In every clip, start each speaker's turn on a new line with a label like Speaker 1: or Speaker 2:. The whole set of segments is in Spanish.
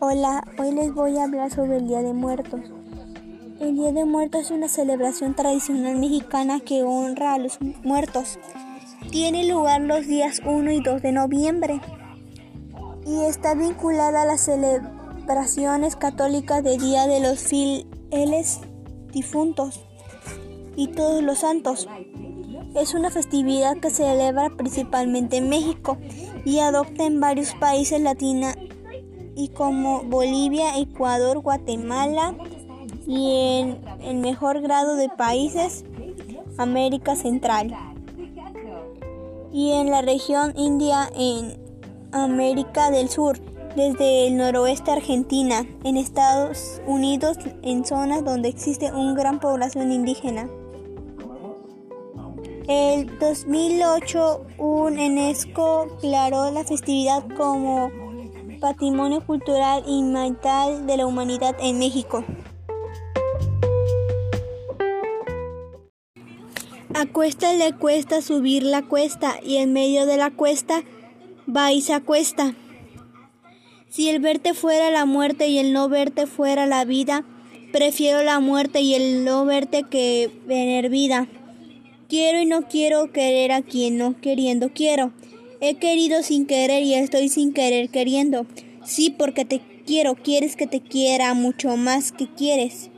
Speaker 1: Hola, hoy les voy a hablar sobre el Día de Muertos. El Día de Muertos es una celebración tradicional mexicana que honra a los muertos. Tiene lugar los días 1 y 2 de noviembre y está vinculada a las celebraciones católicas de Día de los Fieles Difuntos y Todos los Santos. Es una festividad que se celebra principalmente en México y adopta en varios países latinos y como Bolivia, Ecuador, Guatemala y en el mejor grado de países América Central y en la región India en América del Sur, desde el noroeste Argentina, en Estados Unidos, en zonas donde existe una gran población indígena. El 2008, un UNESCO declaró la festividad como Patrimonio Cultural Inmaterial de la Humanidad en México. A cuesta le cuesta subir la cuesta y en medio de la cuesta va y se acuesta. Si el verte fuera la muerte y el no verte fuera la vida, prefiero la muerte y el no verte que tener vida. Quiero y no quiero querer a quien no queriendo quiero. He querido sin querer y estoy sin querer queriendo. Sí, porque te quiero, quieres que te quiera mucho más que quieres.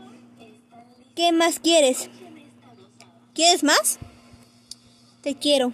Speaker 1: ¿Qué más quieres? ¿Quieres más? Te quiero.